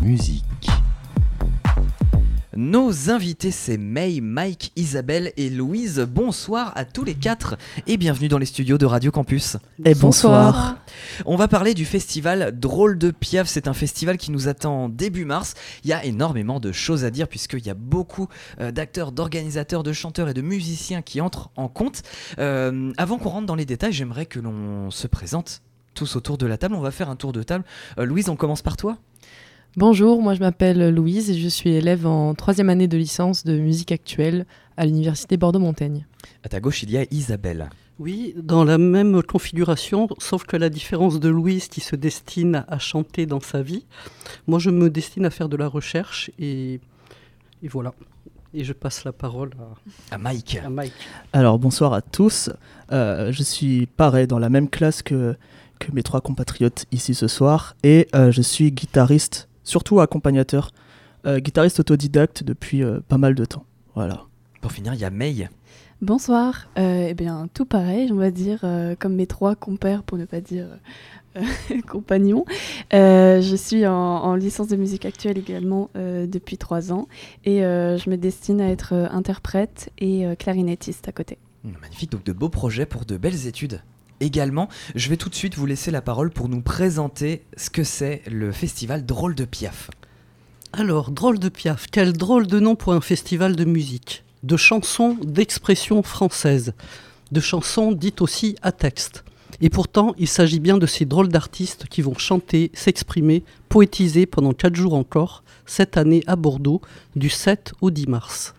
musique. Nos invités, c'est May, Mike, Isabelle et Louise. Bonsoir à tous les quatre et bienvenue dans les studios de Radio Campus. Et bonsoir. On va parler du festival Drôle de Piaf. C'est un festival qui nous attend début mars. Il y a énormément de choses à dire puisqu'il y a beaucoup euh, d'acteurs, d'organisateurs, de chanteurs et de musiciens qui entrent en compte. Euh, avant qu'on rentre dans les détails, j'aimerais que l'on se présente tous autour de la table. On va faire un tour de table. Euh, Louise, on commence par toi Bonjour, moi je m'appelle Louise et je suis élève en troisième année de licence de musique actuelle à l'université Bordeaux-Montaigne. À ta gauche, il y a Isabelle. Oui, dans la même configuration, sauf que la différence de Louise qui se destine à chanter dans sa vie, moi je me destine à faire de la recherche et, et voilà. Et je passe la parole à, Mike. à Mike. Alors bonsoir à tous. Euh, je suis pareil dans la même classe que, que mes trois compatriotes ici ce soir et euh, je suis guitariste surtout accompagnateur, euh, guitariste autodidacte depuis euh, pas mal de temps. Voilà. Pour finir, il y a May. Bonsoir. Euh, eh bien, tout pareil, on va dire, comme mes trois compères, pour ne pas dire compagnons. je suis en, licence de musique actuelle également depuis trois ans et je me destine à être interprète et clarinettiste à côté. Magnifique, donc de beaux projets pour de belles études également. Je vais tout de suite vous laisser la parole pour nous présenter ce que c'est le festival Drôle de Piaf. Alors, Drôle de Piaf, quel drôle de nom pour un festival de musique, de chansons d'expression française, de chansons dites aussi à texte. Et pourtant, il s'agit bien de ces drôles d'artistes qui vont chanter, s'exprimer, poétiser pendant quatre jours encore, cette année à Bordeaux, du 7 au 10 mars.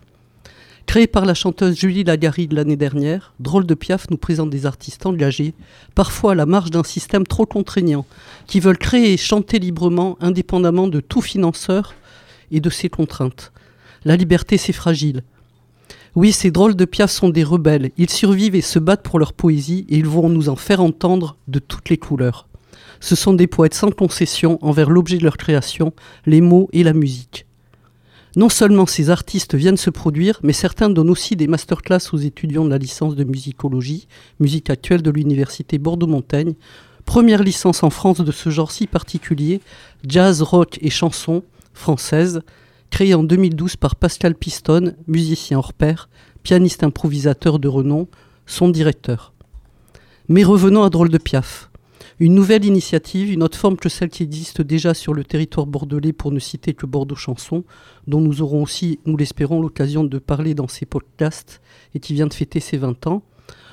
Créé par la chanteuse Julie Lagaride l'année dernière, Drôle de Piaf nous présente des artistes engagés, parfois à la marge d'un système trop contraignant, qui veulent créer et chanter librement, indépendamment de tout financeur et de ses contraintes. La liberté, c'est fragile. Oui, ces drôles de Piaf sont des rebelles. Ils survivent et se battent pour leur poésie et ils vont nous en faire entendre de toutes les couleurs. Ce sont des poètes sans concession envers l'objet de leur création, les mots et la musique. Non seulement ces artistes viennent se produire, mais certains donnent aussi des masterclass aux étudiants de la licence de musicologie, musique actuelle de l'université Bordeaux-Montaigne, première licence en France de ce genre si particulier, jazz, rock et chansons françaises, créée en 2012 par Pascal Piston, musicien hors pair, pianiste improvisateur de renom, son directeur. Mais revenons à Drôle de Piaf. Une nouvelle initiative, une autre forme que celle qui existe déjà sur le territoire bordelais, pour ne citer que Bordeaux Chanson, dont nous aurons aussi, nous l'espérons, l'occasion de parler dans ces podcasts et qui vient de fêter ses 20 ans.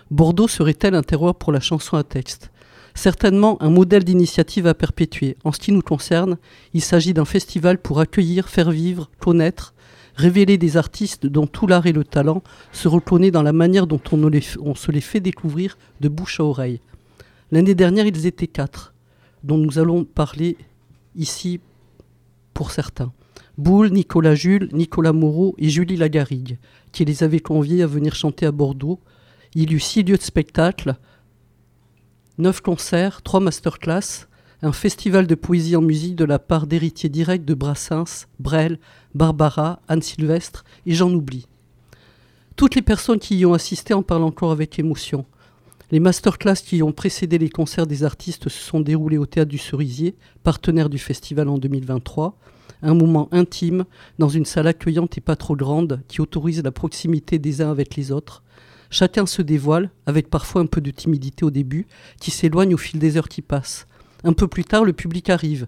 Bordeaux serait-elle un terroir pour la chanson à texte? Certainement un modèle d'initiative à perpétuer. En ce qui nous concerne, il s'agit d'un festival pour accueillir, faire vivre, connaître, révéler des artistes dont tout l'art et le talent se reconnaissent dans la manière dont on, on se les fait découvrir de bouche à oreille. L'année dernière, ils étaient quatre, dont nous allons parler ici pour certains. Boule, Nicolas Jules, Nicolas Moreau et Julie Lagarrigue, qui les avaient conviés à venir chanter à Bordeaux. Il y eut six lieux de spectacle, neuf concerts, trois masterclass, un festival de poésie en musique de la part d'héritiers directs de Brassens, Brel, Barbara, Anne Sylvestre et j'en oublie. Toutes les personnes qui y ont assisté en parlent encore avec émotion. Les masterclass qui ont précédé les concerts des artistes se sont déroulés au Théâtre du Cerisier, partenaire du festival en 2023. Un moment intime, dans une salle accueillante et pas trop grande, qui autorise la proximité des uns avec les autres. Chacun se dévoile, avec parfois un peu de timidité au début, qui s'éloigne au fil des heures qui passent. Un peu plus tard, le public arrive.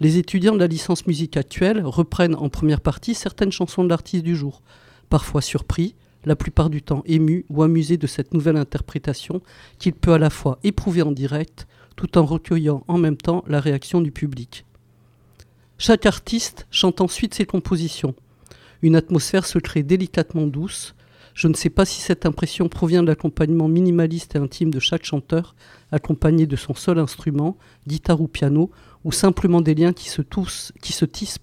Les étudiants de la licence musique actuelle reprennent en première partie certaines chansons de l'artiste du jour. Parfois surpris, la plupart du temps ému ou amusé de cette nouvelle interprétation qu'il peut à la fois éprouver en direct tout en recueillant en même temps la réaction du public. Chaque artiste chante ensuite ses compositions. Une atmosphère se crée délicatement douce. Je ne sais pas si cette impression provient de l'accompagnement minimaliste et intime de chaque chanteur, accompagné de son seul instrument, guitare ou piano, ou simplement des liens qui se, tissent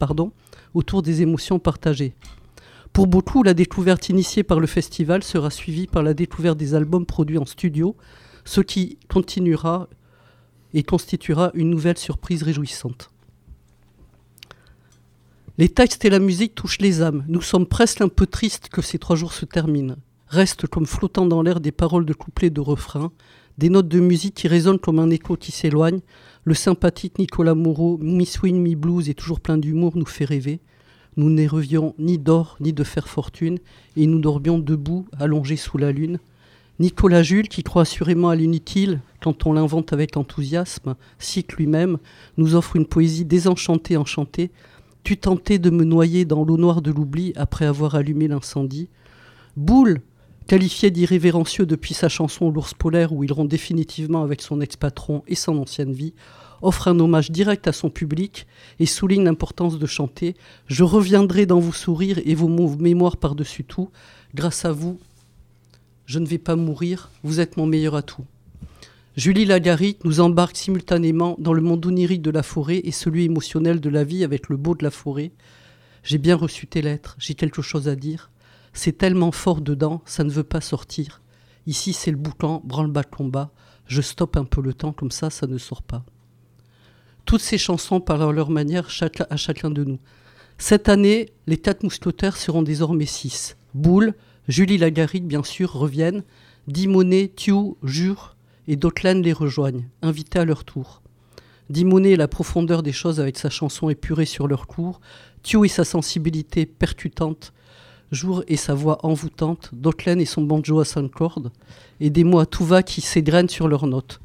autour des émotions partagées. Pour beaucoup, la découverte initiée par le festival sera suivie par la découverte des albums produits en studio, ce qui continuera et constituera une nouvelle surprise réjouissante. Les textes et la musique touchent les âmes. Nous sommes presque un peu tristes que ces trois jours se terminent. Restent comme flottant dans l'air des paroles de couplets de refrains, Des notes de musique qui résonnent comme un écho qui s'éloigne. Le sympathique Nicolas Moreau, mi-swing, mi-blues et toujours plein d'humour, nous fait rêver. Nous n'éreuvions ni d'or ni de faire fortune, et nous dormions debout, allongés sous la lune. Nicolas Jules, qui croit assurément à l'inutile quand on l'invente avec enthousiasme, cite lui-même, nous offre une poésie désenchantée, enchantée. Tu tentais de me noyer dans l'eau noire de l'oubli après avoir allumé l'incendie. Boule, qualifié d'irrévérencieux depuis sa chanson L'ours polaire où il rompt définitivement avec son ex-patron et son ancienne vie, offre un hommage direct à son public et souligne l'importance de chanter Je reviendrai dans vos sourires et vos mémoires par-dessus tout. Grâce à vous, je ne vais pas mourir, vous êtes mon meilleur atout. Julie Lagarite nous embarque simultanément dans le monde onirique de la forêt et celui émotionnel de la vie avec le beau de la forêt. J'ai bien reçu tes lettres, j'ai quelque chose à dire. C'est tellement fort dedans, ça ne veut pas sortir. Ici c'est le boucan, branle-bas combat. Je stoppe un peu le temps, comme ça, ça ne sort pas. Toutes ces chansons parlent à leur manière à chacun de nous. Cette année, les quatre mousquetaires seront désormais six. Boule, Julie Lagarrigue, bien sûr, reviennent. Dimonet, Thiou, Jure et Dautelaine les rejoignent, invités à leur tour. Dimonet la profondeur des choses avec sa chanson épurée sur leur cours. Thiou et sa sensibilité percutante. Jour et sa voix envoûtante. Dautelaine et son banjo à cinq cordes. Et des mots à tout va qui s'égrènent sur leurs notes.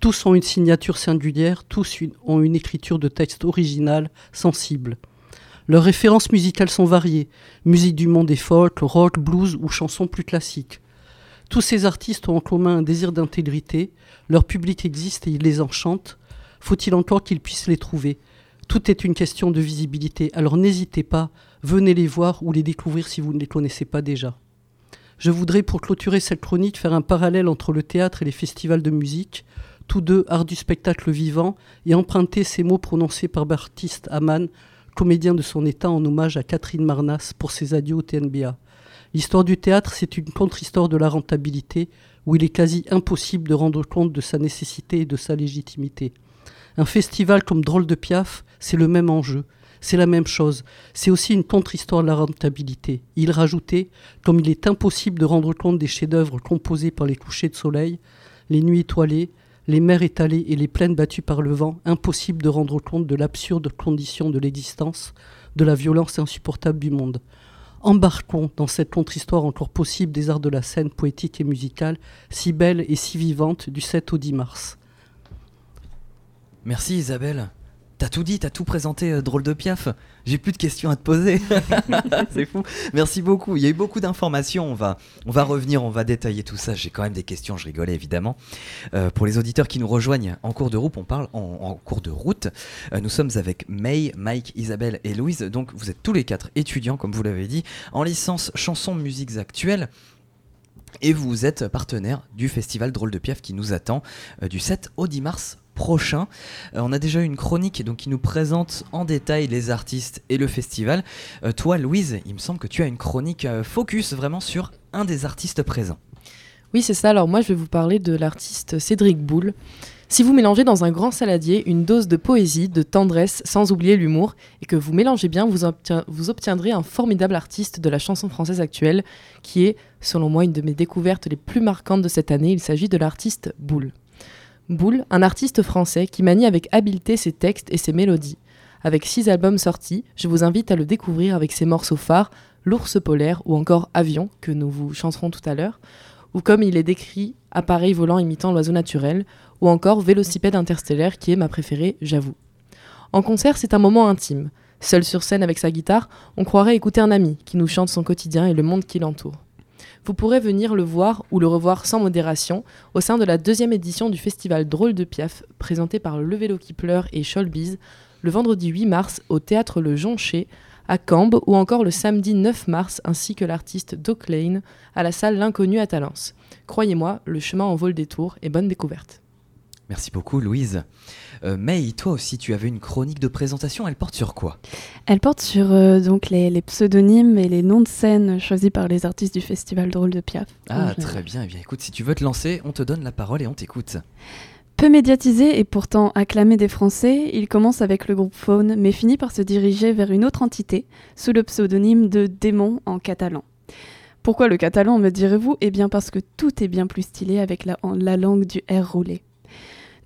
Tous ont une signature singulière, tous ont une écriture de texte originale, sensible. Leurs références musicales sont variées, musique du monde et folk, rock, blues ou chansons plus classiques. Tous ces artistes ont en commun un désir d'intégrité, leur public existe et il les enchante. Faut-il encore qu'ils puissent les trouver? Tout est une question de visibilité, alors n'hésitez pas, venez les voir ou les découvrir si vous ne les connaissez pas déjà. Je voudrais, pour clôturer cette chronique, faire un parallèle entre le théâtre et les festivals de musique, tous deux art du spectacle vivant, et emprunter ces mots prononcés par Baptiste Hamann, comédien de son état, en hommage à Catherine Marnas pour ses adieux au TNBA. L'histoire du théâtre, c'est une contre-histoire de la rentabilité, où il est quasi impossible de rendre compte de sa nécessité et de sa légitimité. Un festival comme Drôle de Piaf, c'est le même enjeu, c'est la même chose. C'est aussi une contre-histoire de la rentabilité. Il rajoutait, comme il est impossible de rendre compte des chefs-d'œuvre composés par les couchers de soleil, les nuits étoilées, les mers étalées et les plaines battues par le vent, impossible de rendre compte de l'absurde condition de l'existence, de la violence insupportable du monde. Embarquons dans cette contre-histoire encore possible des arts de la scène poétique et musicale, si belle et si vivante, du 7 au 10 mars. Merci Isabelle. T'as tout dit, t'as tout présenté, euh, drôle de piaf. J'ai plus de questions à te poser. c'est fou. Merci beaucoup. Il y a eu beaucoup d'informations. On va, on va revenir, on va détailler tout ça. J'ai quand même des questions, je rigolais évidemment. Euh, pour les auditeurs qui nous rejoignent en cours de route, on parle en, cours de route. Euh, nous sommes avec May, Mike, Isabelle et Louise. Donc vous êtes tous les quatre étudiants, comme vous l'avez dit, en licence chansons musiques actuelles. Et vous êtes partenaire du festival Drôle de Piaf qui nous attend du 7 au 10 mars prochain. Euh, on a déjà une chronique donc, qui nous présente en détail les artistes et le festival. Euh, toi, Louise, il me semble que tu as une chronique euh, focus vraiment sur un des artistes présents. Oui, c'est ça. Alors moi, je vais vous parler de l'artiste Cédric Boulle. Si vous mélangez dans un grand saladier une dose de poésie, de tendresse, sans oublier l'humour, et que vous mélangez bien, vous, vous, obtiendrez un formidable artiste de la chanson française actuelle, qui est, selon moi, une de mes découvertes les plus marquantes de cette année. Il s'agit de l'artiste Boulle. Boule, un artiste français qui manie avec habileté ses textes et ses mélodies. Avec six albums sortis, je vous invite à le découvrir avec ses morceaux phares, L'ours polaire ou encore Avion, que nous vous chanterons tout à l'heure, ou comme il est décrit, Appareil volant imitant l'oiseau naturel, ou encore Vélocipède interstellaire qui est ma préférée, j'avoue. En concert, c'est un moment intime. Seul sur scène avec sa guitare, on croirait écouter un ami qui nous chante son quotidien et le monde qui l'entoure vous pourrez venir le voir ou le revoir sans modération au sein de la deuxième édition du festival Drôle de Piaf, présenté par Le Vélo qui et Scholbiz, le vendredi 8 mars au théâtre Le Jonché, à Cambes, ou encore le samedi 9 mars, ainsi que l'artiste Doc Lane à la salle L'Inconnu à Talence. Croyez-moi, le chemin en vaut le détour et bonne découverte. Merci beaucoup, Louise. Euh, May, toi aussi, tu avais une chronique de présentation. Elle porte sur quoi? Elle porte sur euh, donc les, pseudonymes et les noms de scène choisis par les artistes du festival Drôle de Piaf. Ah, très bien. Eh bien, écoute, si tu veux te lancer, on te donne la parole et on t'écoute. Peu médiatisé et pourtant acclamé des Français, il commence avec le groupe Faune, mais finit par se diriger vers une autre entité, sous le pseudonyme de Démon en catalan. Pourquoi le catalan, me direz-vous? Eh bien parce que tout est bien plus stylé avec la, la langue du R roulé.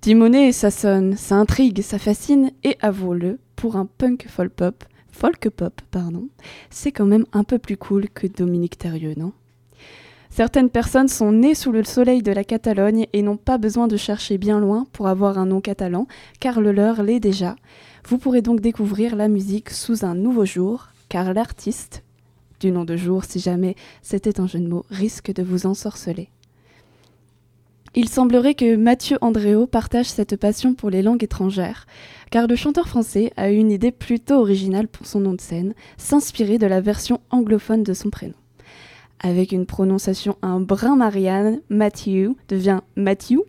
Dimonet, ça sonne, ça intrigue, ça fascine, et avouons-le, pour un punk folk pop, folk pop, pardon, c'est quand même un peu plus cool que Dominique Thérieux, non? Certaines personnes sont nées sous le soleil de la Catalogne et n'ont pas besoin de chercher bien loin pour avoir un nom catalan, car le leur l'est déjà. Vous pourrez donc découvrir la musique sous un nouveau jour, car l'artiste, du nom de jour si jamais c'était un jeu de mots, risque de vous ensorceler. Il semblerait que Mathieu Andréo partage cette passion pour les langues étrangères, car le chanteur français a eu une idée plutôt originale pour son nom de scène, s'inspirer de la version anglophone de son prénom. Avec une prononciation un brin Marianne, Matthew devient Matthew.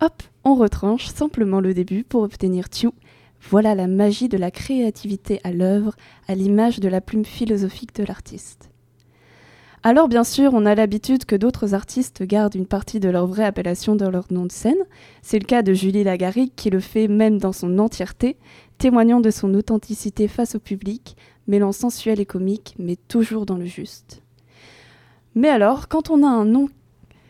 Hop, on retranche simplement le début pour obtenir Tue. Voilà la magie de la créativité à l'œuvre, à l'image de la plume philosophique de l'artiste. Alors bien sûr, on a l'habitude que d'autres artistes gardent une partie de leur vraie appellation dans leur nom de scène. C'est le cas de Julie Lagarrigue qui le fait même dans son entièreté, témoignant de son authenticité face au public, mêlant sensuel et comique, mais toujours dans le juste. Mais alors, quand on a un nom,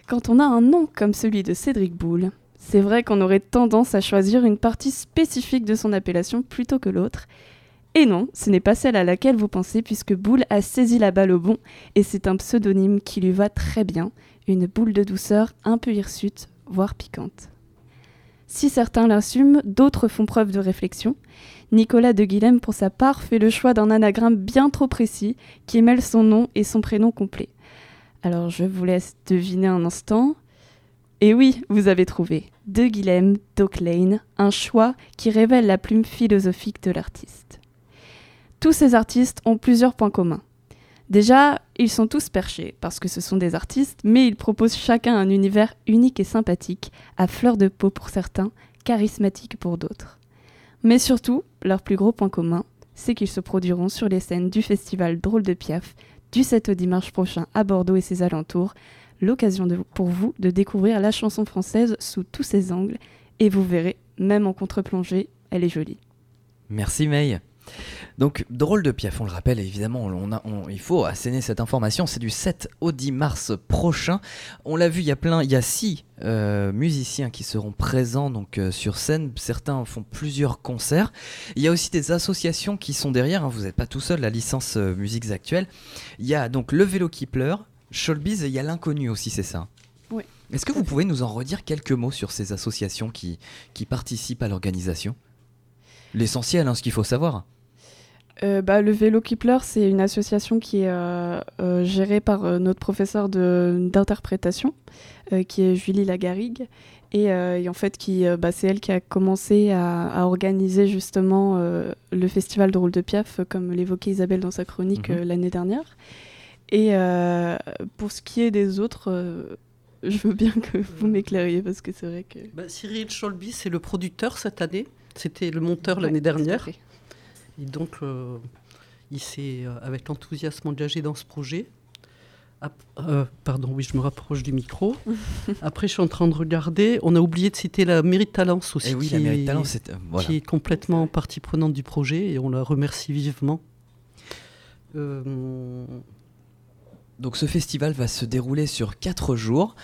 quand on a un nom comme celui de Cédric Boulle, c'est vrai qu'on aurait tendance à choisir une partie spécifique de son appellation plutôt que l'autre, et non, ce n'est pas celle à laquelle vous pensez puisque Boule a saisi la balle au bon et c'est un pseudonyme qui lui va très bien, une boule de douceur un peu hirsute, voire piquante. Si certains l'assument, d'autres font preuve de réflexion. Nicolas de Guilhem, pour sa part, fait le choix d'un anagramme bien trop précis qui mêle son nom et son prénom complet. Alors je vous laisse deviner un instant. Et oui, vous avez trouvé. De Guilhem, Doc un choix qui révèle la plume philosophique de l'artiste. Tous ces artistes ont plusieurs points communs. Déjà, ils sont tous perchés, parce que ce sont des artistes, mais ils proposent chacun un univers unique et sympathique, à fleur de peau pour certains, charismatique pour d'autres. Mais surtout, leur plus gros point commun, c'est qu'ils se produiront sur les scènes du festival Drôle de Piaf, du 7 au dimanche prochain à Bordeaux et ses alentours, l'occasion pour vous de découvrir la chanson française sous tous ses angles, et vous verrez, même en contre-plongée, elle est jolie. Merci May. Donc, drôle de piaf, on le rappelle, évidemment, il faut asséner cette information. C'est du 7 au 10 mars prochain. On l'a vu, il y a plein, il y a six euh, musiciens qui seront présents donc euh, sur scène. Certains font plusieurs concerts. Il y a aussi des associations qui sont derrière. Hein. vous n'êtes pas tout seul. La licence euh, musiques actuelles. Il y a donc le vélo qui pleure, Sholbiz et il y a l'inconnu aussi, c'est ça. Oui. Est-ce que vous pouvez nous en redire quelques mots sur ces associations qui, qui participent à l'organisation? L'essentiel, hein, ce qu'il faut savoir. Euh, bah, le Vélo qui pleure, c'est une association qui est euh, euh, gérée par notre professeur d'interprétation, qui est Julie Lagarrigue. Et, en fait, qui, bah, c'est elle qui a commencé à, organiser justement le festival de rôle de Piaf, comme l'évoquait Isabelle dans sa chronique mhm. l'année dernière. Et pour ce qui est des autres, je veux bien que vous m'éclairiez parce que c'est vrai que. Bah, Cyril Cholby, c'est le producteur cette année. C'était le monteur l'année dernière. Et donc, euh, il s'est, euh, avec enthousiasme, engagé dans ce projet. Euh, pardon, oui, je me rapproche du micro. Après, je suis en train de regarder. On a oublié de citer la Mérite Talence aussi, eh oui, qui, la est, Talence, qui est complètement partie prenante du projet et on la remercie vivement. Donc ce festival va se dérouler sur 4 jours.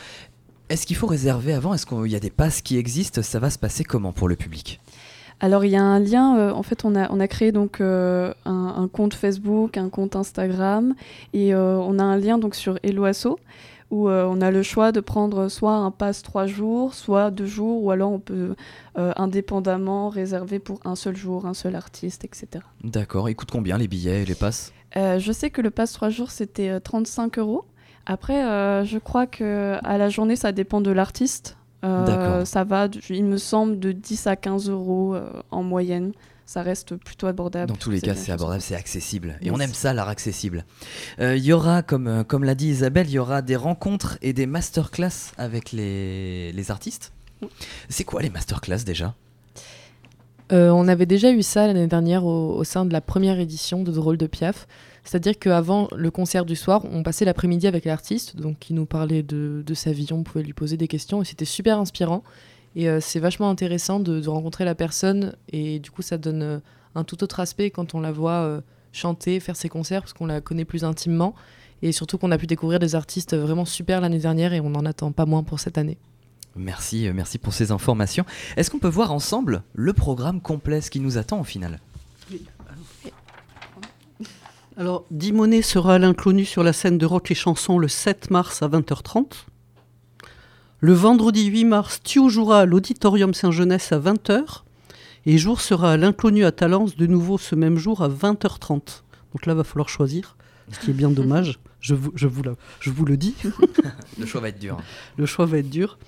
Est-ce qu'il faut réserver avant? Est-ce qu'il y a des passes qui existent? Ça va se passer comment pour le public? Alors il y a un lien, euh, en fait on a, on a créé donc euh, un, compte Facebook, un compte Instagram et euh, on a un lien donc sur Eloasso où on a le choix de prendre soit un pass trois jours, soit deux jours ou alors on peut indépendamment réserver pour un seul jour, un seul artiste, etc. D'accord, coûte combien les billets et les passes? Je sais que le pass trois jours c'était 35 euros. Après, je crois que à la journée, ça dépend de l'artiste. Euh, ça va, il me semble, de 10 à 15 euros euh, en moyenne. Ça reste plutôt abordable. Dans tous les cas, c'est abordable, c'est accessible. Et on aime ça, l'art accessible. Euh, il y aura, comme, comme l'a dit Isabelle, il y aura des rencontres et des masterclass avec les, les artistes. C'est quoi les masterclass déjà? On avait déjà eu ça l'année dernière au, au, sein de la première édition de Drôle de Piaf. C'est-à-dire qu'avant le concert du soir, on passait l'après-midi avec l'artiste, donc qui nous parlait de, sa vision, on pouvait lui poser des questions, et c'était super inspirant. Et euh, c'est vachement intéressant de, rencontrer la personne, et du coup, ça donne euh, un tout autre aspect quand on la voit euh, chanter, faire ses concerts, parce qu'on la connaît plus intimement. Et surtout qu'on a pu découvrir des artistes vraiment super l'année dernière et on n'en attend pas moins pour cette année. Merci, merci pour ces informations. Est-ce qu'on peut voir ensemble le programme complet, ce qui nous attend au final? Alors, Dimonet sera à l'inclus sur la scène de rock et chansons le 7 mars à 20h30. Le vendredi 8 mars, Thio jouera à l'Auditorium Saint-Jeunesse à 20h. Et Jour sera à l'inconnu à Talence de nouveau ce même jour à 20h30. Donc là, va falloir choisir, ce qui est bien dommage. Je vous, je vous, la- je vous le dis. Le choix va être dur. Le choix va être dur.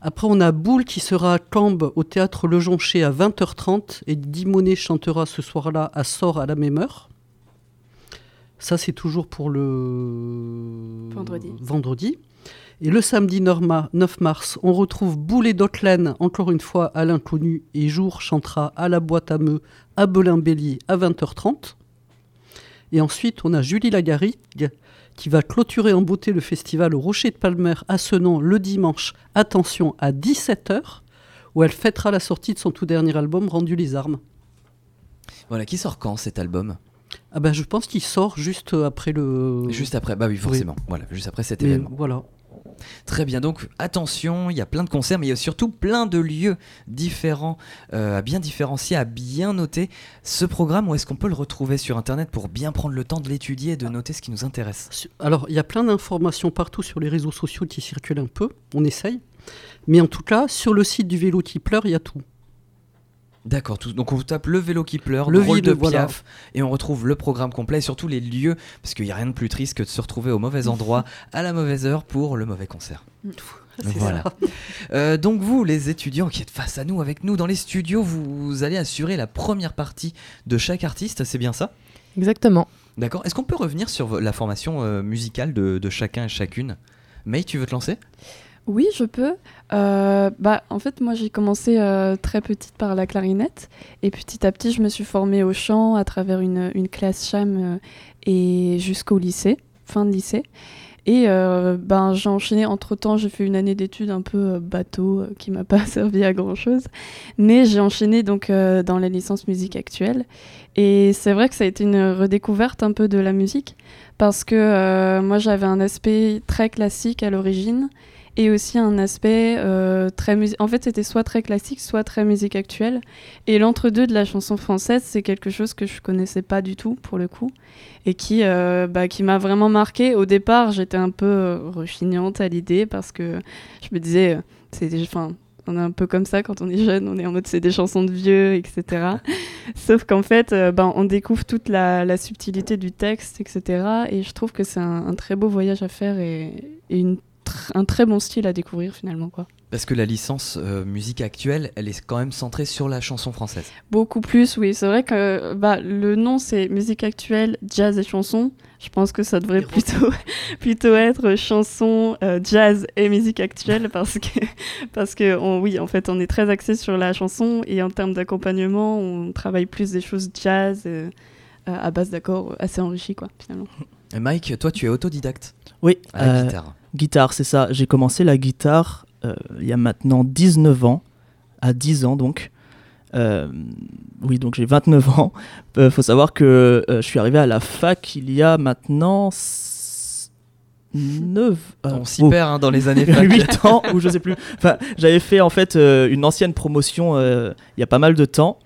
Après, on a Boule qui sera à Cambes au théâtre Le Jonché à 20h30 et Dimonet chantera ce soir-là à Sort à la même heure. Ça, c'est toujours pour le Vendredi. vendredi. Et le samedi norma- 9 mars, on retrouve Boule et Dotlen, encore une fois à l'inconnu, et Jour chantera à la boîte à meux à Belin-Bélier à 20h30. Et ensuite, on a Julie Lagarigue qui va clôturer en beauté le festival au Rocher de Palmer à Senon le dimanche, attention, à 17h, où elle fêtera la sortie de son tout dernier album, Rendu les armes. Voilà, qui sort quand cet album? Ah ben, je pense qu'il sort juste après le... Juste après, bah oui, forcément. Voilà, juste après cet Mais événement. voilà. Très bien, donc attention, il y a plein de concerts, mais il y a surtout plein de lieux différents, euh, à bien différencier, à bien noter. Ce programme, où est-ce qu'on peut le retrouver sur Internet pour bien prendre le temps de l'étudier et de noter ce qui nous intéresse? Alors, il y a plein d'informations partout sur les réseaux sociaux qui circulent un peu, on essaye. Mais en tout cas, sur le site du vélo qui pleure, il y a tout. D'accord, tout- donc on tape le vélo qui pleure, Le le drôle vide, de voilà. Piaf, et on retrouve le programme complet et surtout les lieux, parce qu'il n'y a rien de plus triste que de se retrouver au mauvais endroit, à la mauvaise heure pour le mauvais concert. C'est Voilà. Euh, donc vous, les étudiants qui êtes face à nous, avec nous dans les studios, vous allez assurer la première partie de chaque artiste, c'est bien ça? Exactement. D'accord. Est-ce qu'on peut revenir sur la formation euh, musicale de, de chacun et chacune? May, tu veux te lancer? Oui, je peux. Euh, bah, en fait, moi, j'ai commencé euh, très petite par la clarinette. Et petit à petit, je me suis formée au chant à travers une, une classe cham euh, et jusqu'au lycée, fin de lycée. Et ben, j'ai enchaîné, entre-temps, j'ai fait une année d'études un peu bateau qui m'a pas servi à grand-chose. Mais j'ai enchaîné donc dans la licence musique actuelle. Et c'est vrai que ça a été une redécouverte un peu de la musique parce que moi, j'avais un aspect très classique à l'origine et aussi un aspect euh, très musique. En fait, c'était soit très classique, soit très musique actuelle. Et l'entre-deux de la chanson française, c'est quelque chose que je connaissais pas du tout pour le coup et qui, euh, bah, qui m'a vraiment marqué. Au départ, j'étais un peu euh, rechignante à l'idée parce que je me disais, c'est enfin, on est un peu comme ça quand on est jeune, on est en mode c'est des chansons de vieux, etc. Sauf qu'en fait, ben, on découvre toute la, la subtilité du texte, etc. Et je trouve que c'est un, un très beau voyage à faire et, et une tr- un très bon style à découvrir finalement. Quoi. Parce que la licence euh, musique actuelle, elle est quand même centrée sur la chanson française. Beaucoup plus, oui. C'est vrai que bah, le nom c'est musique actuelle, jazz et chanson. Je pense que ça devrait plutôt, plutôt être chanson, euh, jazz et musique actuelle parce que, parce que on- oui, en fait, on est très axé sur la chanson et en termes d'accompagnement, on travaille plus des choses jazz euh, à base d'accords assez enrichis, quoi, finalement. Et Mike, toi, tu es autodidacte Oui, à la euh, guitare. Guitare, c'est ça. J'ai commencé la guitare euh, il y a maintenant 19 ans, à 10 ans donc. Euh, oui, donc j'ai 29 ans. Euh, faut savoir que je suis arrivé à la fac il y a maintenant 9 On s'y perd hein, dans les années fac. 8 ans ou je sais plus. Enfin, j'avais fait en fait une ancienne promotion il y a pas mal de temps.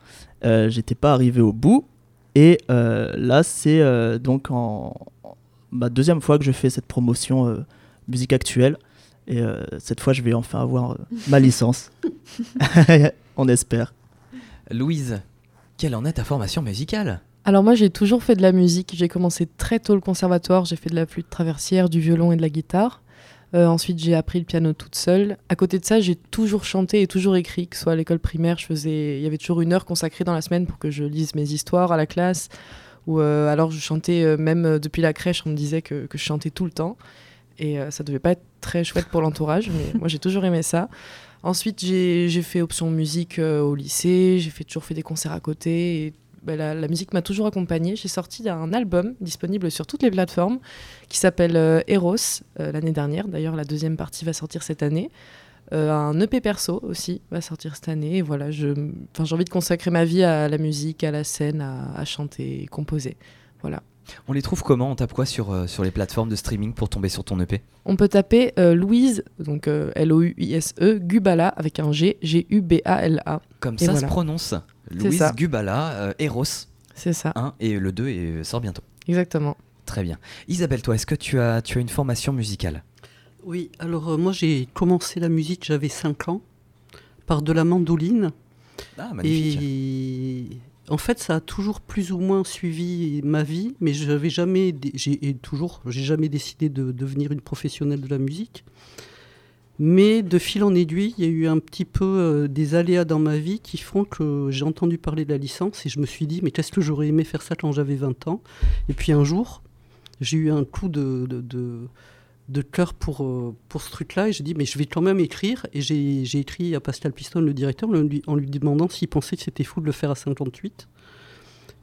J'étais pas arrivé au bout et là c'est donc en ma deuxième fois que je fais cette promotion musique actuelle et euh, cette fois je vais enfin avoir euh, ma licence. On espère. Louise, quelle en est ta formation musicale? Alors moi j'ai toujours fait de la musique. J'ai commencé très tôt le conservatoire. J'ai fait de la flûte traversière, du violon et de la guitare. Euh, ensuite j'ai appris le piano toute seule. À côté de ça j'ai toujours chanté et toujours écrit. Que ce soit à l'école primaire, je faisais, il y avait toujours une heure consacrée dans la semaine pour que je lise mes histoires à la classe. Ou euh, alors je chantais euh, même depuis la crèche. On me disait que, que je chantais tout le temps. Et euh, ça devait pas être très chouette pour l'entourage, mais moi j'ai toujours aimé ça. Ensuite, j'ai fait option musique euh, au lycée, j'ai fait, toujours fait des concerts à côté. Et, bah, la, musique m'a toujours accompagnée. J'ai sorti un album disponible sur toutes les plateformes qui s'appelle euh, Eros euh, l'année dernière. D'ailleurs, la deuxième partie va sortir cette année. Un EP perso aussi va sortir cette année. Et voilà, j'ai envie de consacrer ma vie à la musique, à la scène, à, à chanter composer. Voilà. On les trouve comment? On tape quoi sur, euh, sur les plateformes de streaming pour tomber sur ton EP On peut taper euh, Louise, donc euh, L-O-U-I-S-E, Gubala avec un G, G-U-B-A-L-A. Comme Et ça voilà. se prononce. Louise ça. Gubala, euh, Eros C'est ça, 1 et le 2 est- sort bientôt. exactement. Très bien. Isabelle, toi, est-ce que tu as, tu as une formation musicale? Oui, alors euh, moi j'ai commencé la musique, j'avais 5 ans, par de la mandoline. Ah, magnifique. Et en fait, ça a toujours plus ou moins suivi ma vie, mais j'avais jamais, j'ai toujours, j'ai jamais décidé de devenir une professionnelle de la musique. Mais de fil en aiguille, il y a eu un petit peu euh, des aléas dans ma vie qui font que j'ai entendu parler de la licence et je me suis dit, mais qu'est-ce que j'aurais aimé faire ça quand j'avais 20 ans? Et puis un jour, j'ai eu un coup de, de, de cœur pour, euh, pour ce truc-là et j'ai dit, mais je vais quand même écrire. Et j'ai écrit à Pascal Piston, le directeur, en lui, en lui demandant s'il pensait que c'était fou de le faire à 58.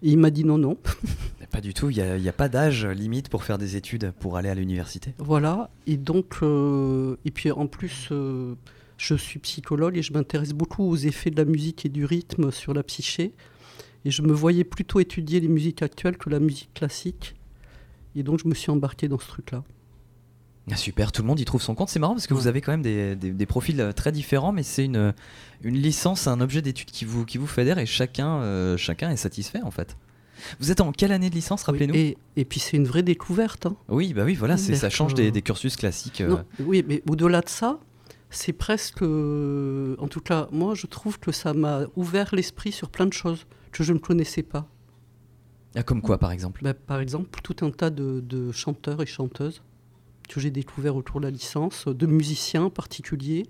Et il m'a dit non, non. Pas du tout, il n'y a, a pas d'âge limite pour faire des études, pour aller à l'université. Voilà. Et donc, euh, et puis en plus, euh, je suis psychologue et je m'intéresse beaucoup aux effets de la musique et du rythme sur la psyché. Et je me voyais plutôt étudier les musiques actuelles que la musique classique. Et donc, je me suis embarqué dans ce truc-là. Ah, super, tout le monde y trouve son compte. C'est marrant parce que vous avez quand même des, des- des profils euh, très différents, mais c'est une, une licence, un objet d'étude qui vous, qui vous fédère et chacun, euh, chacun est satisfait en fait. Vous êtes en quelle année de licence, rappelez-nous? Et, et puis, c'est une vraie découverte. hein. Oui, bah oui, voilà, c'est- ça change des, des cursus classiques. euh. Non, oui, mais au-delà de ça, c'est presque. euh, En tout cas, moi, je trouve que ça m'a ouvert l'esprit sur plein de choses que je ne connaissais pas. Ah, comme quoi, par exemple? Bah, par exemple, tout un tas de, de chanteurs et chanteuses que j'ai découvert autour de la licence, de musiciens en particulier,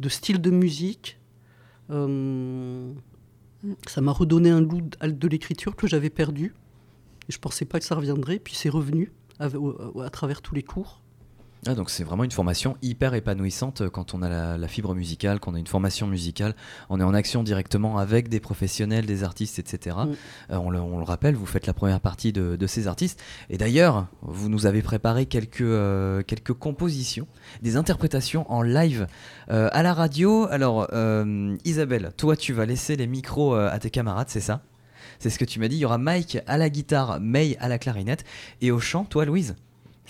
de styles de musique. Euh, ça m'a redonné un goût de, l'écriture que j'avais perdu. Je pensais pas que ça reviendrait, puis c'est revenu à travers tous les cours. Ah, donc c'est vraiment une formation hyper épanouissante euh, quand on a la, la fibre musicale, qu'on a une formation musicale, on est en action directement avec des professionnels, des artistes, etc. Mm. Euh, on, le, on le rappelle, vous faites la première partie de, de ces artistes. Et d'ailleurs, vous nous avez préparé quelques, euh, quelques compositions, des interprétations en live euh, à la radio. Alors, Isabelle, toi, tu vas laisser les micros à tes camarades, c'est ça? C'est ce que tu m'as dit. Il y aura Mike à la guitare, May à la clarinette. Et au chant, toi, Louise?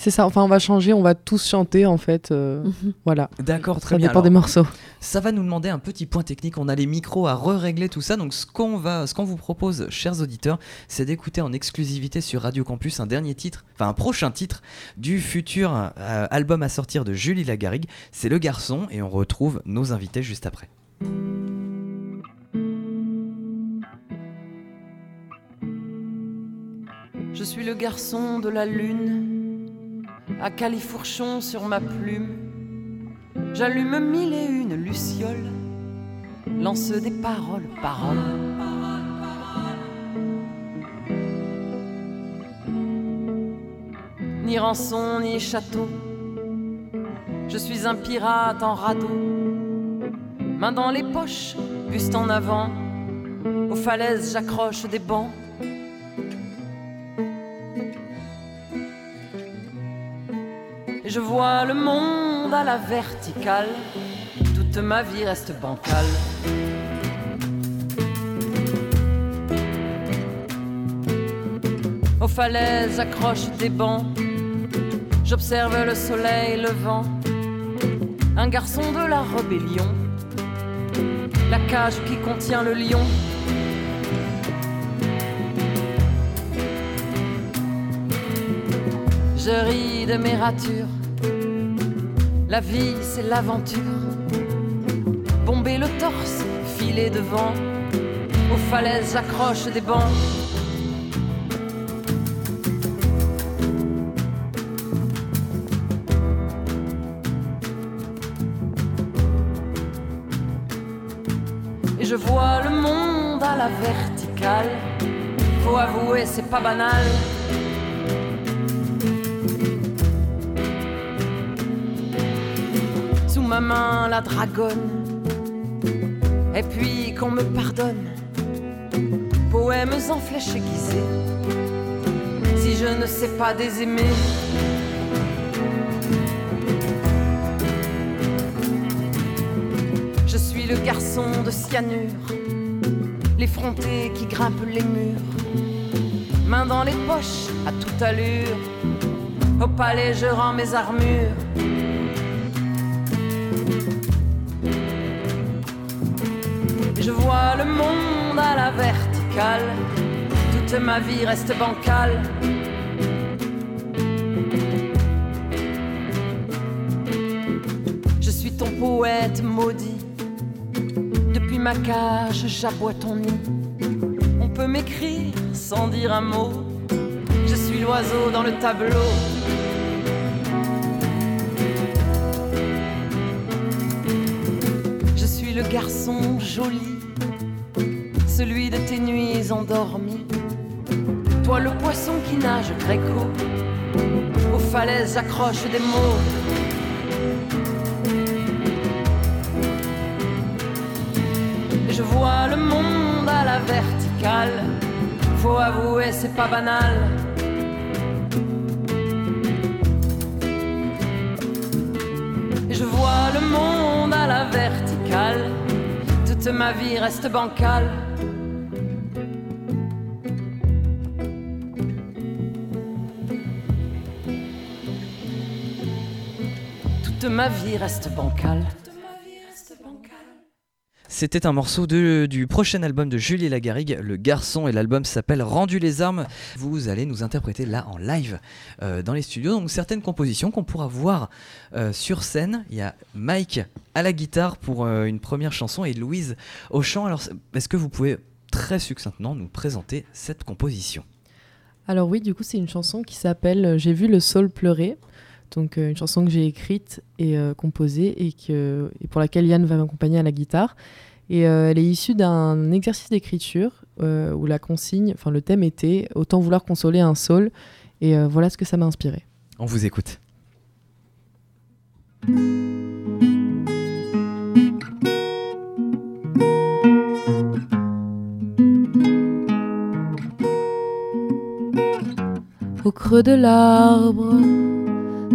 C'est ça, enfin on va changer, on va tous chanter en fait. euh, Mhm. voilà, D'accord, très ça bien. dépend Alors, des morceaux. Ça va nous demander un petit point technique. On a les micros à re-régler tout ça. Donc, ce qu'on va, ce qu'on vous propose, chers auditeurs, c'est d'écouter en exclusivité sur Radio Campus un dernier titre, enfin un prochain titre du futur euh, album à sortir de Julie Lagarrigue. C'est Le Garçon et on retrouve nos invités juste après. Je suis le garçon de la lune, à califourchon sur ma plume. J'allume mille et une lucioles, lance des paroles, paroles. Ni rançon, ni château, je suis un pirate en radeau, main dans les poches, buste en avant. Aux falaises, j'accroche des bancs. Je vois le monde à la verticale. Toute ma vie reste bancale. Aux falaises, j'accroche des bancs. J'observe le soleil levant. Un garçon de la rébellion. La cage qui contient le lion. Je ris de mes ratures. La vie, c'est l'aventure. Bomber le torse, filer devant. Aux falaises, j'accroche des bancs. Et je vois le monde à la verticale. Faut avouer, c'est pas banal. Ma main, la dragonne. Et puis qu'on me pardonne. Poèmes en flèche aiguisée. Si je ne sais pas désaimer. Je suis le garçon de cyanure, l'effronté qui grimpe les murs, main dans les poches, à toute allure. Au palais, je rends mes armures. Le monde à la verticale. Toute ma vie reste bancale. Je suis ton poète maudit. Depuis ma cage, j'aboie ton nid. On peut m'écrire sans dire un mot. Je suis l'oiseau dans le tableau. Je suis le garçon joli, celui de tes nuits endormies. Toi le poisson qui nage gréco, aux falaises accroche des mots. Je vois le monde à la verticale, faut avouer c'est pas banal. Je vois le monde à la verticale, toute ma vie reste bancale. Toute ma vie reste bancale. C'était un morceau de- du prochain album de Julie Lagarrigue, Le Garçon, et l'album s'appelle Rendu les armes. Vous allez nous interpréter là en live euh, dans les studios. Donc certaines compositions qu'on pourra voir euh, sur scène. Il y a Mike à la guitare pour euh, une première chanson et Louise au chant. Alors est-ce que vous pouvez très succinctement nous présenter cette composition? Alors oui, du coup, c'est une chanson qui s'appelle J'ai vu le sol pleurer. Donc euh, une chanson que j'ai écrite et euh, composée et, que, et pour laquelle Yann va m'accompagner à la guitare. Et euh, elle est issue d'un exercice d'écriture euh, où la consigne, enfin le thème était Autant vouloir consoler un sol. Et euh, voilà ce que ça m'a inspiré. On vous écoute. Au creux de l'arbre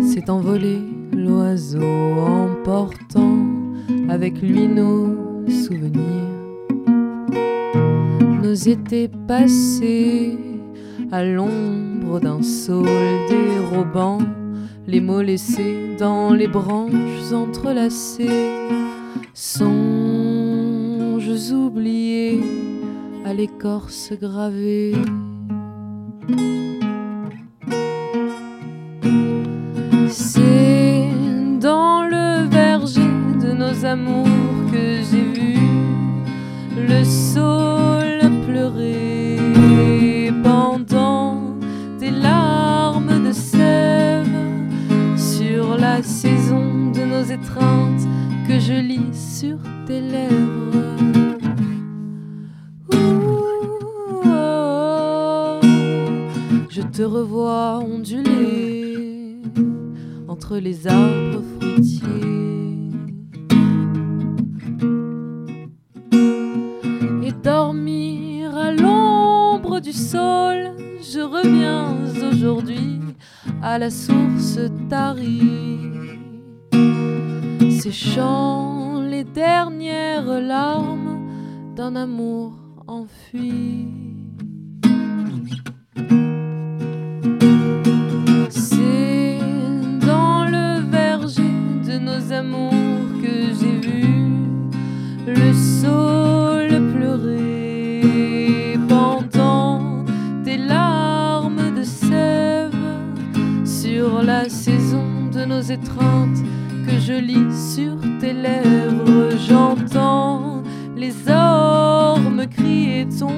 s'est envolé l'oiseau emportant avec lui nos souvenirs, nos étés passés à l'ombre d'un saule dérobant les mots laissés dans les branches entrelacées, songes oubliés à l'écorce gravée. Que j'ai vu le saule pleurer pendant des larmes de sève sur la saison de nos étreintes que je lis sur tes lèvres. Oh, je te revois onduler entre les arbres fruitiers. Sol, je reviens aujourd'hui à la source tarie, séchant les dernières larmes d'un amour enfui. Sur la saison de nos étreintes que je lis sur tes lèvres. J'entends les ormes crier ton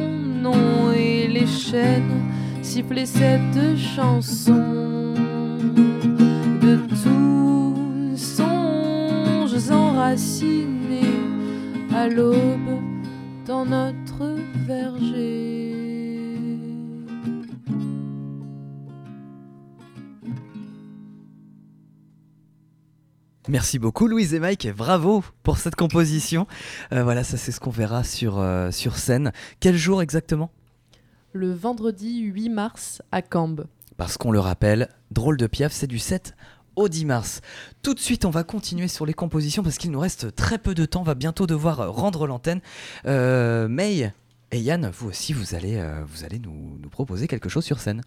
nom et les chênes siffler cette chanson de tous songes enracinés à l'aube dans notre verger. Merci beaucoup Louise et Mike, bravo pour cette composition. Euh, voilà, ça c'est ce qu'on verra sur, euh, sur scène. Quel jour exactement? Le vendredi 8 mars à Cambes. Parce qu'on le rappelle, Drôle de Piaf, c'est du 7 au 10 mars. Tout de suite, on va continuer sur les compositions parce qu'il nous reste très peu de temps. On va bientôt devoir rendre l'antenne. Euh, May, Et Yann, vous aussi, vous allez, euh, vous allez nous, nous proposer quelque chose sur scène.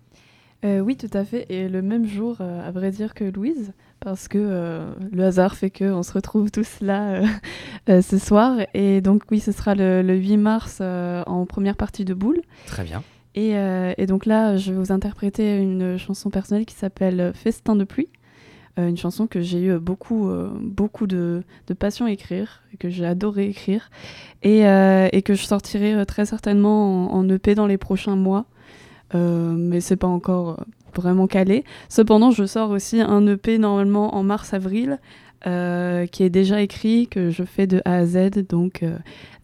Euh, oui, tout à fait. Et le même jour, euh, à vrai dire, que Louise, parce que euh, le hasard fait qu'on se retrouve tous là euh, euh, ce soir. Et donc, oui, ce sera le, le 8 mars euh, en première partie de Boule. Très bien. Et, et donc là, je vais vous interpréter une chanson personnelle qui s'appelle Festin de pluie. Une chanson que j'ai eu beaucoup, beaucoup de, de passion à écrire, que j'ai adoré écrire, et, et que je sortirai très certainement en, en EP dans les prochains mois. Mais c'est pas encore vraiment calé. Cependant, je sors aussi un EP normalement en mars-avril, euh, qui est déjà écrit, que je fais de A à Z. Donc euh,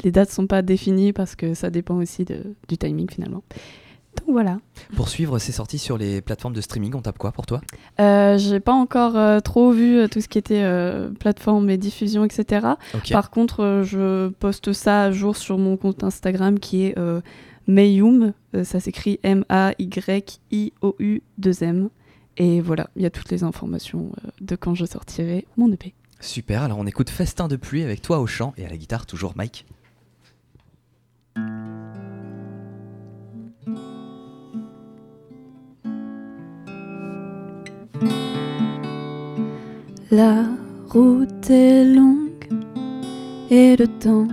les dates sont pas définies parce que ça dépend aussi de- du timing finalement. Donc voilà. Pour suivre ces sorties sur les plateformes de streaming, on tape quoi pour toi? Euh, j'ai pas encore euh, trop vu tout ce qui était plateforme et diffusion, etc. Par contre, je poste ça à jour sur mon compte Instagram qui est Mayum. Euh, ça s'écrit M-A-Y-I-O-U-2-M. Et voilà, il y a toutes les informations euh, de quand je sortirai mon EP. Super, alors on écoute Festin de pluie avec toi au chant et à la guitare, toujours Mike. La route est longue et le temps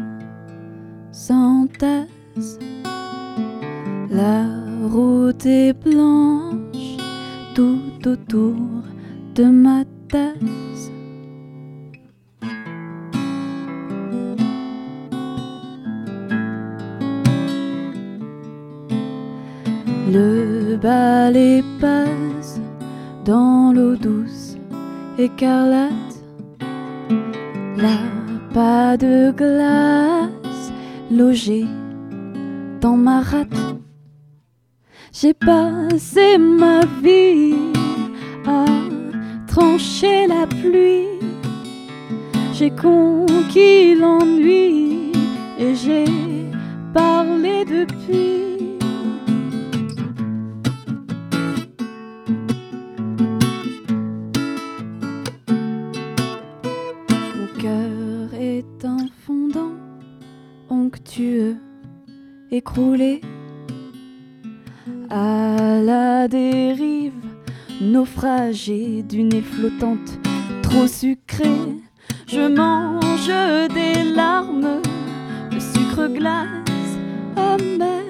s'entasse. La route est blanche tout autour de ma tasse. Le balai passe dans l'eau douce écarlate. Là, pas de glace logée dans ma rate. J'ai passé ma vie à trancher la pluie. J'ai conquis l'ennui et j'ai parlé depuis. Mon cœur est un fondant onctueux, écroulé à la dérive, naufragé d'une flottante trop sucrée. Je mange des larmes de sucre glace amer.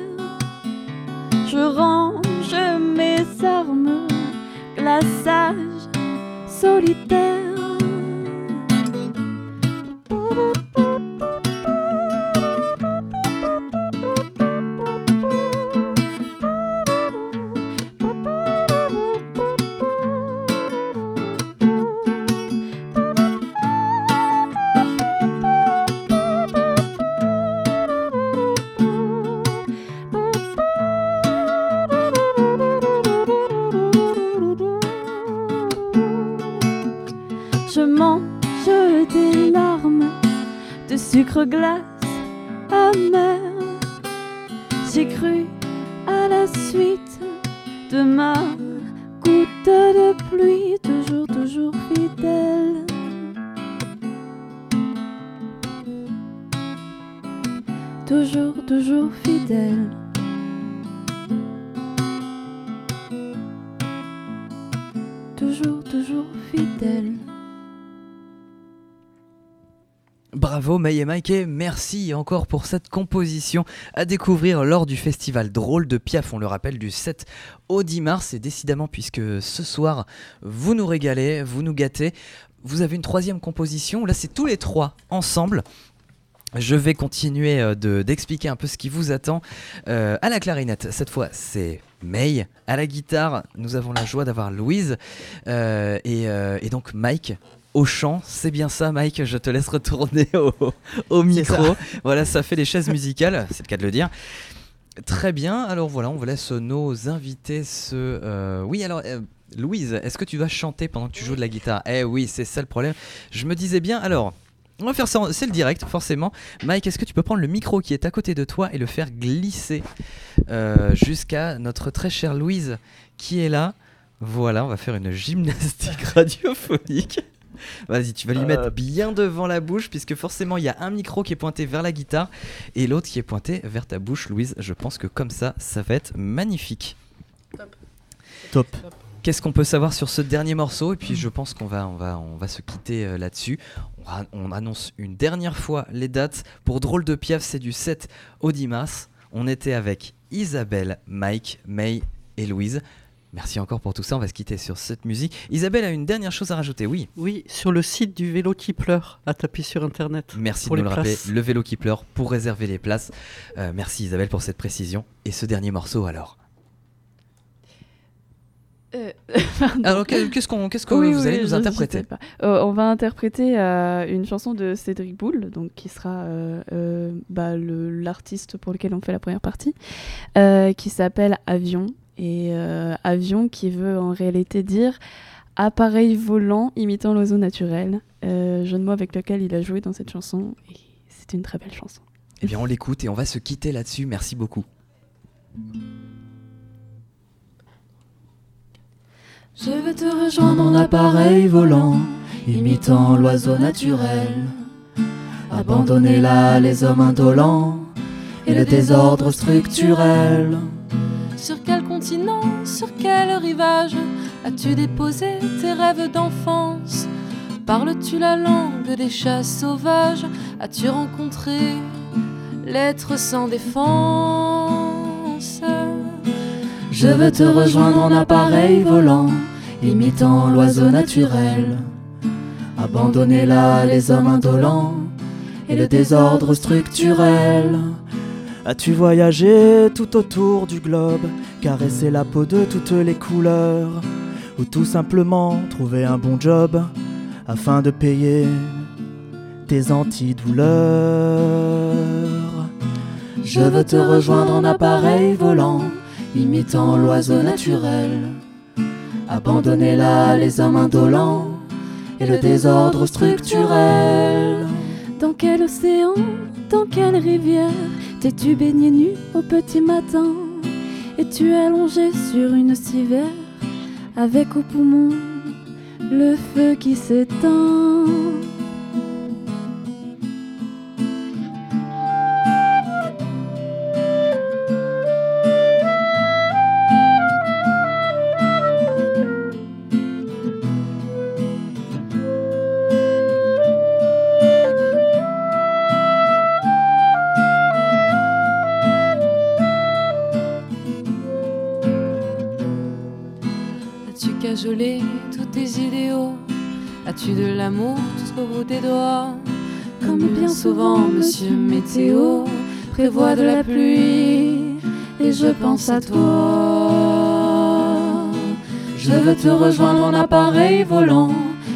Je range mes armes, glaçage solitaire. Bravo May et Mike et merci encore pour cette composition à découvrir lors du festival Drôle de Piaf, on le rappelle, du 7 au 10 mars. Et décidément, puisque ce soir, vous nous régalez, vous nous gâtez, vous avez une troisième composition. Là, c'est tous les trois ensemble. Je vais continuer euh, de- d'expliquer un peu ce qui vous attend. Euh, à la clarinette, cette fois, c'est May. À la guitare, nous avons la joie d'avoir Louise. Euh, et, et donc Mike au chant. C'est bien ça, Mike. Je te laisse retourner au, au micro. Voilà, ça fait les chaises musicales, c'est le cas de le dire. Très bien. Alors voilà, on vous laisse nos invités se. euh, Oui, alors. euh, Louise, est-ce que tu vas chanter pendant que tu joues de la guitare? Eh oui, c'est ça le problème. Je me disais bien, alors, on va faire ça, c'est le direct, forcément. Mike, est-ce que tu peux prendre le micro qui est à côté de toi et le faire glisser euh, jusqu'à notre très chère Louise qui est là Voilà, on va faire une gymnastique radiophonique. Vas-y, tu vas lui Euh, mettre bien devant la bouche, puisque forcément il y a un micro qui est pointé vers la guitare et l'autre qui est pointé vers ta bouche, Louise. Je pense que comme ça, ça va être magnifique. Top. Qu'est-ce qu'on peut savoir sur ce dernier morceau? Et puis je pense qu'on va, on va, on va se quitter euh, là-dessus. On, on annonce une dernière fois les dates. Pour Drôle de Piaf, c'est du 7 au 10 mars. On était avec Isabelle, Mike, May et Louise. Merci encore pour tout ça. On va se quitter sur cette musique. Isabelle a une dernière chose à rajouter. Oui. Oui, sur le site du vélo qui pleure, à taper sur internet. Merci Pour de les nous le rappeler. Le vélo qui pleure pour réserver les places. Euh, merci Isabelle pour cette précision. Et ce dernier morceau alors? Euh, Alors que- qu'est-ce qu'on, qu'est-ce que oui, vous oui, allez nous interpréter? Euh, On va interpréter euh, une chanson de Cédric Boule, donc qui sera euh, euh, bah, le- l'artiste pour lequel on fait la première partie, euh, qui s'appelle Avion. Et euh, Avion qui veut en réalité dire appareil volant imitant l'oiseau naturel, euh, jeu de mots avec lequel il a joué dans cette chanson. Et c'est une très belle chanson. Eh bien, on l'écoute et on va se quitter là-dessus. Merci beaucoup. Je veux te rejoindre en appareil volant, imitant l'oiseau naturel. Abandonner là les hommes indolents et le désordre structurel. Sur quel continent, sur quel rivage as-tu déposé tes rêves d'enfance? Parles-tu la langue des chats sauvages? As-tu rencontré l'être sans défense? Je veux te rejoindre en appareil volant, imitant l'oiseau naturel. Abandonner là les hommes indolents et le désordre structurel. As-tu voyagé tout autour du globe, caressé la peau de toutes les couleurs, ou tout simplement trouvé un bon job afin de payer tes antidouleurs? Je veux te rejoindre en appareil volant, imitant l'oiseau naturel. Abandonner là les hommes indolents et le désordre structurel. Dans quel océan, dans quelle rivière t'es-tu baigné nu au petit matin? Es-tu allongé sur une civière avec au poumon le feu qui s'éteint? L'amour jusqu'au bout des doigts Comme bien souvent, monsieur Météo prévoit de la pluie et je pense à toi. Je veux te rejoindre en appareil volant,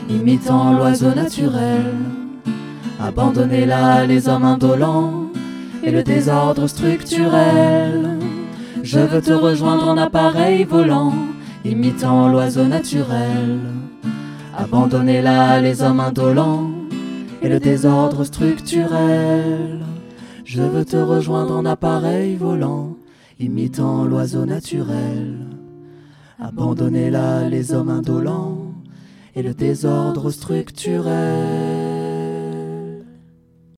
imitant l'oiseau naturel. Abandonner là les hommes indolents et le désordre structurel. Je veux te rejoindre en appareil volant, imitant l'oiseau naturel. Abandonner là les hommes indolents et le désordre structurel. Je veux te rejoindre en appareil volant, imitant l'oiseau naturel. Abandonner là les hommes indolents et le désordre structurel.